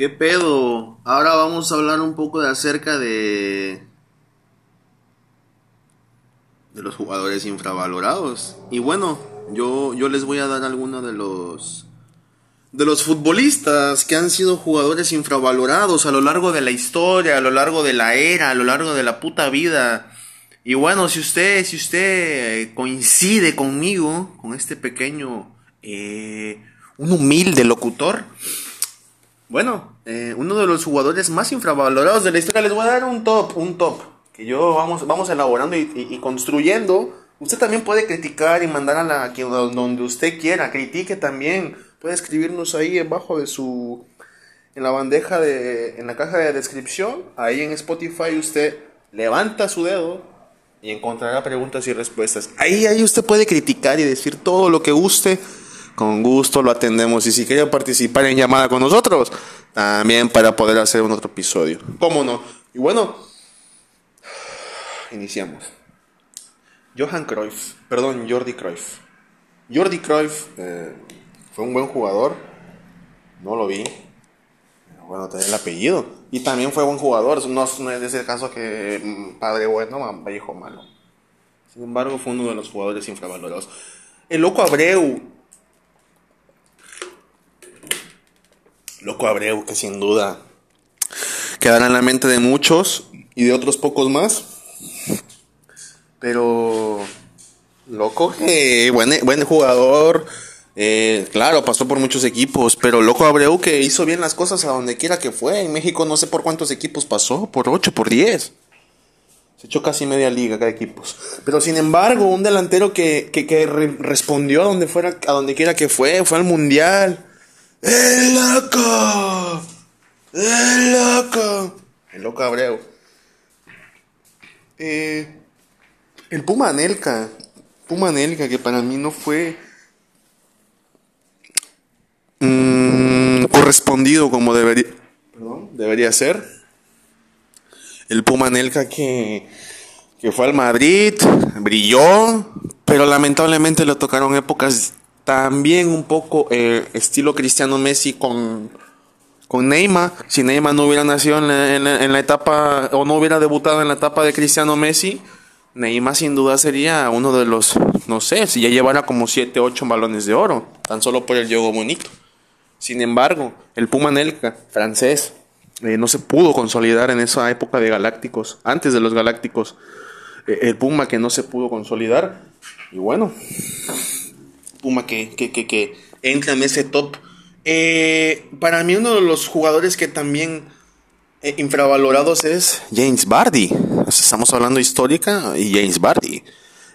¿Qué pedo? Ahora vamos a hablar un poco de acerca de de los jugadores infravalorados. Y bueno, yo yo les voy a dar algunos de los de los futbolistas que han sido jugadores infravalorados a lo largo de la historia, a lo largo de la era, a lo largo de la puta vida. Y bueno, si usted, si usted coincide conmigo, con este pequeño, eh, un humilde locutor, bueno, eh, uno de los jugadores más infravalorados de la historia, les voy a dar un top, un top, que yo vamos, vamos elaborando y, construyendo. Usted también puede criticar y mandar a la, donde usted quiera, critique también. Puede escribirnos ahí abajo de su en la bandeja de en la caja de descripción. Ahí en Spotify usted levanta su dedo y encontrará preguntas y respuestas. Ahí ahí usted puede criticar y decir todo lo que guste con gusto lo atendemos y si quiere participar en llamada con nosotros también para poder hacer un otro episodio cómo no y bueno iniciamos Johan Cruyff perdón Jordi Cruyff Jordi Cruyff eh, fue un buen jugador. No lo vi. Bueno, tenía el apellido. Y también fue buen jugador. No, es de ese caso que mm, padre bueno, hijo malo. Sin embargo, fue uno de los jugadores infravalorados. El Loco Abreu. Loco Abreu, que sin duda quedará en la mente de muchos y de otros pocos más. Pero. Loco, que buen, buen jugador eh, claro, pasó por muchos equipos, pero loco Abreu que hizo bien las cosas a donde quiera que fue. En México no sé por cuántos equipos pasó, por 8, por 10. Se echó casi media liga cada equipo. Pero sin embargo, un delantero que, respondió a donde fuera, a donde quiera que fue, fue al mundial. ¡El loco! ¡El loco! El loco Abreu. Eh, el Puma Anelka. Puma Anelka, que para mí no fue Mm, correspondido como debería, debería ser. El Puma Nelka que, que fue al Madrid, brilló, pero lamentablemente le tocaron épocas también un poco eh, estilo Cristiano Messi con, con Neymar. Si Neymar no hubiera nacido en la, etapa o no hubiera debutado en la etapa de Cristiano Messi, Neymar sin duda sería uno de los, no sé, si ya llevara como 7, 8 balones de oro, tan solo por el juego bonito. Sin embargo, el Puma Nelka, francés, eh, no se pudo consolidar en esa época de Galácticos, antes de los Galácticos. Eh, el Puma que no se pudo consolidar. Y bueno, Puma que, que, que, entra en ese top. Eh, para mí uno de los jugadores que también infravalorados es James Bardi. estamos hablando histórica y James Bardi,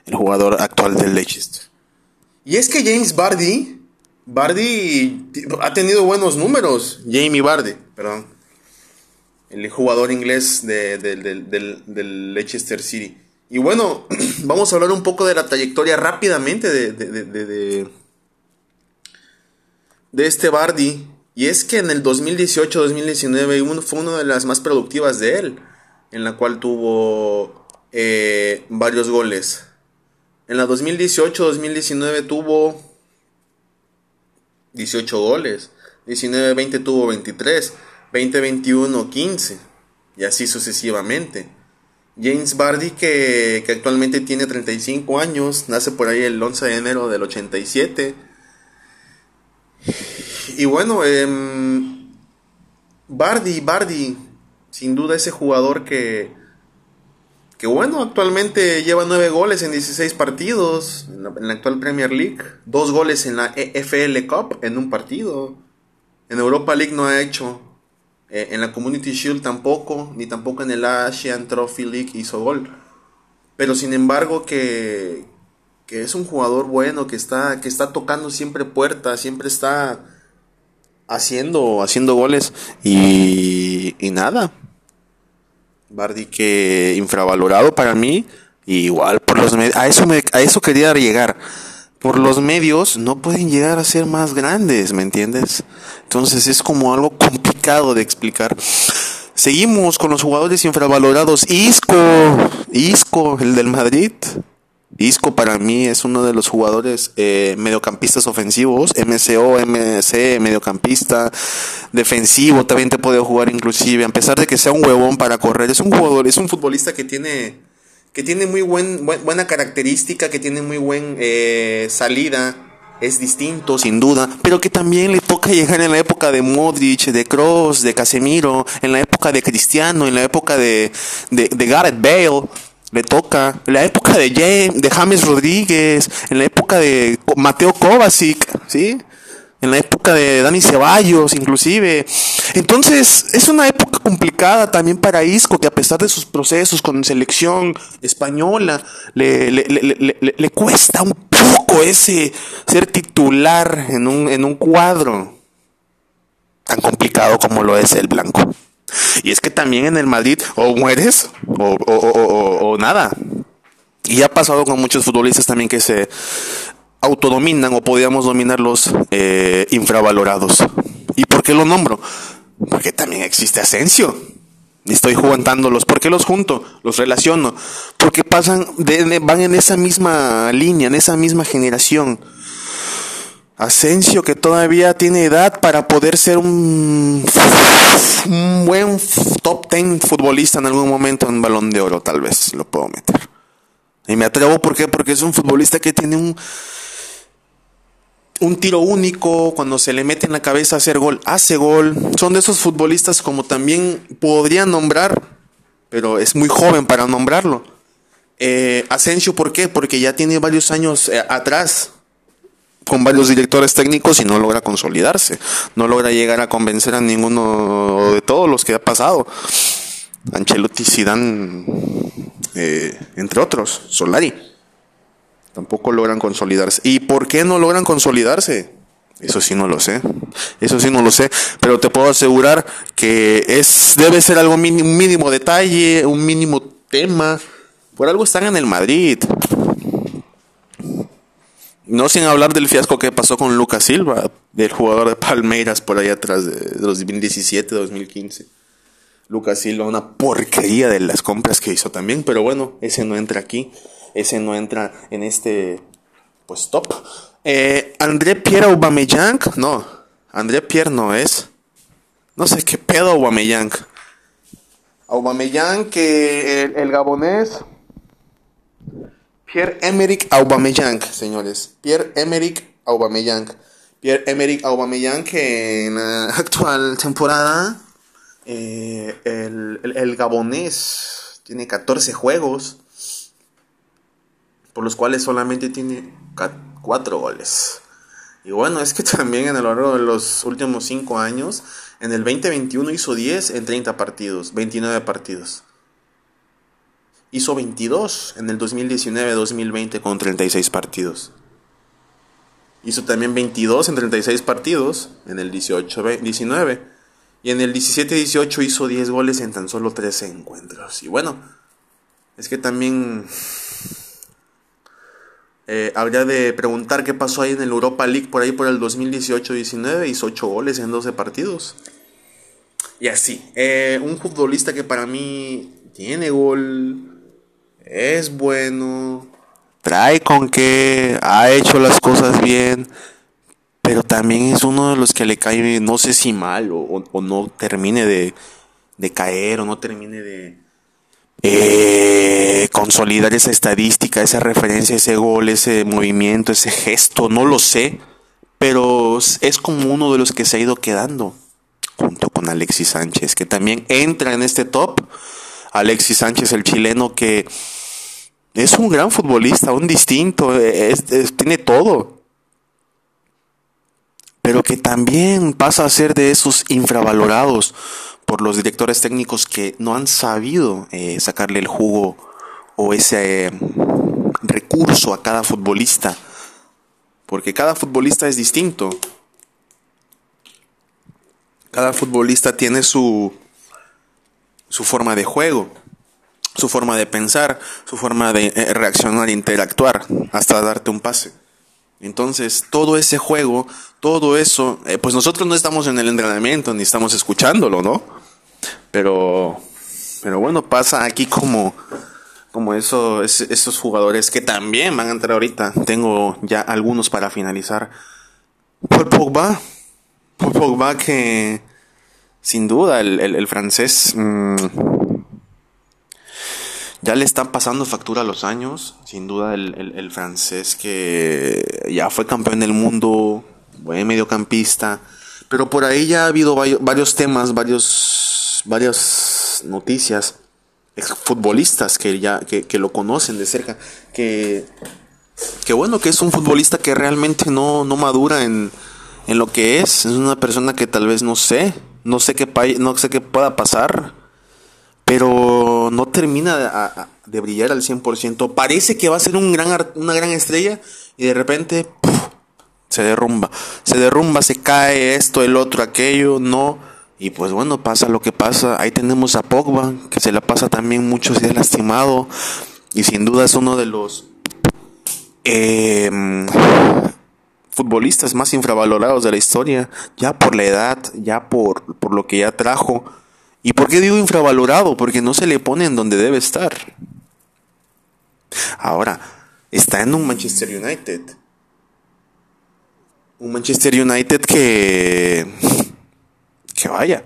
el jugador actual del Leicester. Y es que James Bardi Bardi ha tenido buenos números. Jamie Bardi, perdón. El jugador inglés de, del, Leicester City. Y bueno, vamos a hablar un poco de la trayectoria rápidamente de, de, de, este Bardi. Y es que en el 2018-2019 fue una de las más productivas de él, en la cual tuvo eh, varios goles. En la 2018-2019 tuvo 18 goles. 19-20 tuvo 23. 20-21 15. Y así sucesivamente. James Bardi, que, que, actualmente tiene 35 años, nace por ahí el 11 de enero del 87. Y bueno, eh, Bardi, Bardi, sin duda ese jugador que, que bueno, actualmente lleva 9 goles en 16 partidos en la, actual Premier League, 2 goles en la EFL Cup en un partido. En Europa League no ha hecho, eh, en la Community Shield tampoco, ni tampoco en el Asian Trophy League hizo gol. Pero sin embargo que, que es un jugador bueno, que está, que está tocando siempre puertas, siempre está haciendo, haciendo goles y, y nada, Bardi que infravalorado para mí, igual por los a eso, me, a eso quería llegar. Por los medios no pueden llegar a ser más grandes, ¿me entiendes? Entonces es como algo complicado de explicar. Seguimos con los jugadores infravalorados. Isco, Isco, el del Madrid. Isco para mí es uno de los jugadores eh, mediocampistas ofensivos, MCO, MC, mediocampista, defensivo, también te puede jugar inclusive, a pesar de que sea un huevón para correr, es un jugador, es un futbolista que tiene, que tiene muy buen, buena característica, que tiene muy buen eh, salida, es distinto, sin duda, pero que también le toca llegar en la época de Modric, de Kroos, de Casemiro, en la época de Cristiano, en la época de, de, de Gareth Bale le toca. En la época de James, de James Rodríguez, en la época de Mateo Kovacic, ¿sí? En la época de Dani Ceballos, inclusive. Entonces, es una época complicada también para Isco, que a pesar de sus procesos con selección española, le, le, le, le cuesta un poco ese ser titular en un, en un cuadro tan complicado como lo es el blanco. Y es que también en el Madrid o mueres o, o, nada. Y ha pasado con muchos futbolistas también que se autodominan o podríamos dominarlos eh, infravalorados. ¿Y por qué lo nombro? Porque también existe Asensio. Estoy jugándolos. ¿Por qué los junto? Los relaciono. Porque pasan, van en esa misma línea, en esa misma generación. Asensio que todavía tiene edad para poder ser un, un buen top 10 futbolista en algún momento en balón de oro, tal vez lo puedo meter. Y me atrevo ¿por qué? porque es un futbolista que tiene un, un tiro único, cuando se le mete en la cabeza hacer gol, hace gol. Son de esos futbolistas como también podría nombrar, pero es muy joven para nombrarlo. Eh, Asensio, ¿por qué? Porque ya tiene varios años eh, atrás con varios directores técnicos y no logra consolidarse, no logra llegar a convencer a ninguno de todos los que ha pasado. Ancelotti, Zidane, eh, entre otros, Solari, tampoco logran consolidarse. ¿Y por qué no logran consolidarse? Eso sí no lo sé, eso sí no lo sé, pero te puedo asegurar que es debe ser algo mínimo, un mínimo detalle, un mínimo tema. Por algo están en el Madrid. No sin hablar del fiasco que pasó con Lucas Silva, del jugador de Palmeiras por ahí atrás de 2017-2015. Lucas Silva, una porquería de las compras que hizo también, pero bueno, ese no entra aquí, ese no entra en este pues top. Eh, André Pierre Aubameyang, no, André Pierre no es. No sé qué pedo Aubameyang. Aubameyang que el gabonés Pierre-Emerick Aubameyang, señores. Pierre-Emerick Aubameyang. Pierre-Emerick Aubameyang que en la actual temporada eh, el, gabonés tiene 14 juegos por los cuales solamente tiene 4 goles. Y bueno, es que también en a lo largo de los últimos 5 años, en el 2021 hizo 10 en 30 partidos, 29 partidos hizo 22 en el 2019-2020 con 36 partidos. Hizo también 22 en 36 partidos en el 18-19. Y en el 17-18 hizo 10 goles en tan solo 13 encuentros. Y bueno, es que también eh, habría de preguntar qué pasó ahí en el Europa League por ahí por el 2018-19. Hizo 8 goles en 12 partidos. Y así, eh, un futbolista que para mí tiene gol, es bueno, trae con que ha hecho las cosas bien, pero también es uno de los que le cae, no sé si mal o, no termine de, caer o no termine de eh, consolidar esa estadística, esa referencia, ese gol, ese movimiento, ese gesto, no lo sé, pero es como uno de los que se ha ido quedando junto con Alexis Sánchez, que también entra en este top. Alexis Sánchez, el chileno que es un gran futbolista, un distinto, tiene todo. Pero que también pasa a ser de esos infravalorados por los directores técnicos que no han sabido eh, sacarle el jugo o ese eh, recurso a cada futbolista. Porque cada futbolista es distinto. Cada futbolista tiene su, su forma de juego su forma de pensar, su forma de eh, reaccionar, interactuar, hasta darte un pase. Entonces, todo ese juego, todo eso, eh, pues nosotros no estamos en el entrenamiento ni estamos escuchándolo, ¿no? Pero, pero bueno, pasa aquí como, como eso, esos jugadores que también van a entrar ahorita. Tengo ya algunos para finalizar. Por Pogba, por Pogba que sin duda el, francés mm, ya le están pasando factura los años. Sin duda el, francés que ya fue campeón del mundo, buen mediocampista. Pero por ahí ya ha habido varios temas, varios, varias noticias futbolistas que ya que, lo conocen de cerca, que, que bueno, que es un futbolista que realmente no, no madura en, en lo que es, es una persona que tal vez no sé, no sé qué, no sé qué pueda pasar, pero no termina de, brillar al 100%, parece que va a ser un gran, una gran estrella y de repente se derrumba, se derrumba, se cae esto, el otro, aquello, no y pues bueno, pasa lo que pasa. Ahí tenemos a Pogba, que se la pasa también muchos días lastimado. Y sin duda es uno de los em, futbolistas más infravalorados de la historia. Ya por la edad, ya por, por lo que ya trajo. ¿Y por qué digo infravalorado? Porque no se le pone en donde debe estar. Ahora, está en un Manchester United. Un Manchester United que que vaya,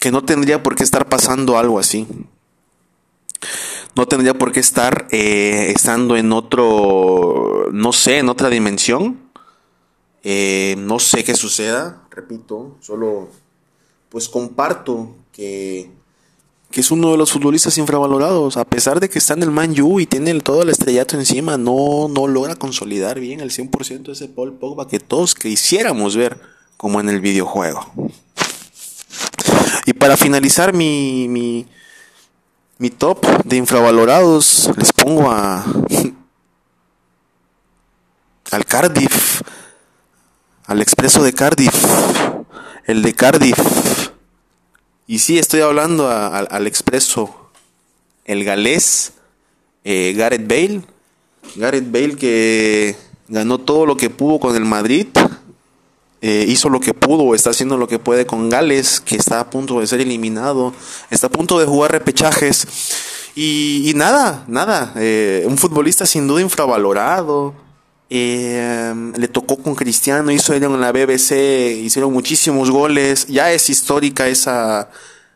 que no tendría por qué estar pasando algo así. No tendría por qué estar eh, estando en otro, no sé, en otra dimensión. Eh, no sé qué suceda, repito, solo pues comparto que, que es uno de los futbolistas infravalorados. A pesar de que está en el Man U y tiene todo el estrellato encima, no, no logra consolidar bien el 100% de ese Paul Pogba que todos quisiéramos ver como en el videojuego. Y para finalizar mi, mi, top de infravalorados, les pongo a al Cardiff, al expreso de Cardiff, el de Cardiff. Y sí, estoy hablando al expreso, el galés, eh, Gareth Bale. Gareth Bale que ganó todo lo que pudo con el Madrid eh, hizo lo que pudo, está haciendo lo que puede con Gales, que está a punto de ser eliminado, está a punto de jugar repechajes. Y, nada, nada, eh, un futbolista sin duda infravalorado. Eh, le tocó con Cristiano, hizo él en la BBC, hicieron muchísimos goles, ya es histórica esa,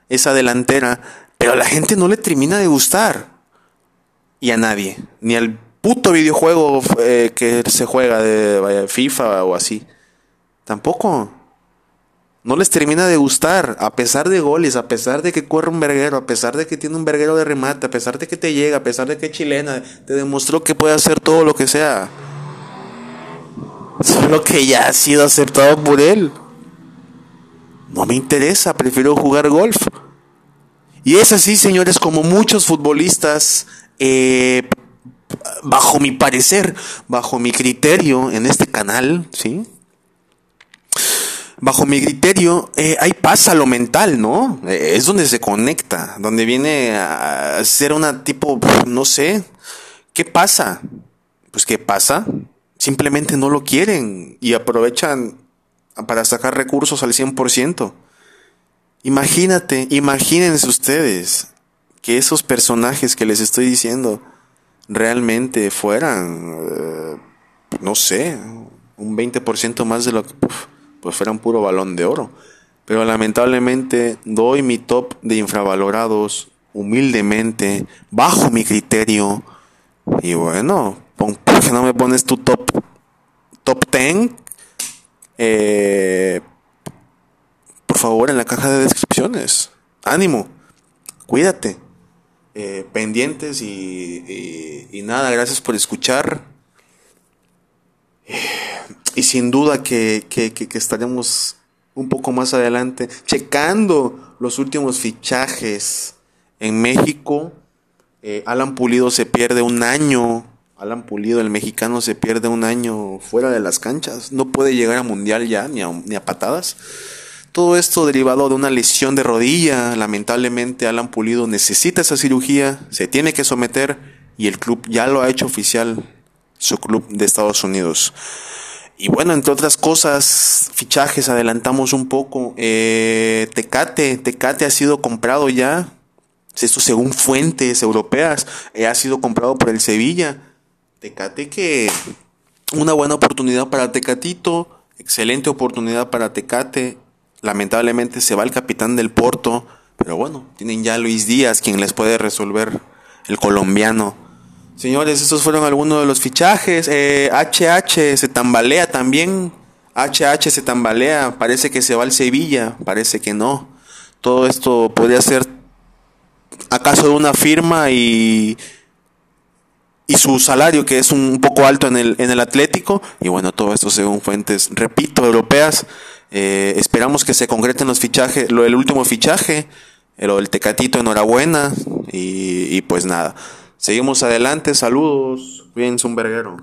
esa delantera, pero a la gente no le termina de gustar. Y a nadie, ni al puto videojuego que se juega de FIFA o así. Tampoco. No les termina de gustar, a pesar de goles, a pesar de que corre un verguero, a pesar de que tiene un verguero de remate, a pesar de que te llega, a pesar de que es chilena, te demostró que puede hacer todo lo que sea. Solo que ya ha sido aceptado por él. No me interesa, prefiero jugar golf. Y es así, señores, como muchos futbolistas, eh, bajo mi parecer, bajo mi criterio en este canal, ¿sí? Bajo mi criterio, eh, ahí pasa lo mental, ¿no? Eh, es donde se conecta, donde viene a ser una tipo, no sé, ¿qué pasa? Pues ¿qué pasa? Simplemente no lo quieren y aprovechan para sacar recursos al 100%. Imagínate, imagínense ustedes que esos personajes que les estoy diciendo realmente fueran, eh, no sé, un 20% más de lo que pues fuera un puro balón de oro. Pero lamentablemente doy mi top de infravalorados humildemente, bajo mi criterio. Y bueno, ¿por qué no me pones tu top, top 10? Eh, por favor, en la caja de descripciones. Ánimo, cuídate. Eh, pendientes y, y, nada, gracias por escuchar. Y sin duda que, estaremos un poco más adelante checando los últimos fichajes en México. Eh, Alan Pulido se pierde un año. Alan Pulido, el mexicano, se pierde un año fuera de las canchas. No puede llegar a mundial ya, ni a, ni a patadas. Todo esto derivado de una lesión de rodilla. Lamentablemente, Alan Pulido necesita esa cirugía, se tiene que someter y el club ya lo ha hecho oficial, su club de Estados Unidos. Y bueno, entre otras cosas, fichajes, adelantamos un poco. Eh, Tecate, Tecate ha sido comprado ya. Esto según fuentes europeas, eh, ha sido comprado por el Sevilla. Tecate que una buena oportunidad para Tecatito, excelente oportunidad para Tecate. Lamentablemente se va el capitán del Porto, pero bueno, tienen ya Luis Díaz quien les puede resolver el colombiano. Señores, estos fueron algunos de los fichajes. HH eh, se tambalea también. HH se tambalea. Parece que se va al Sevilla. Parece que no. Todo esto podría ser acaso de una firma y, y su salario que es un poco alto en el, en el Atlético. Y bueno, todo esto según fuentes, repito, europeas. Eh, esperamos que se concreten los fichajes, lo del último fichaje, lo del Tecatito, enhorabuena. Y, y pues nada. Seguimos adelante, saludos, bien, un verguero.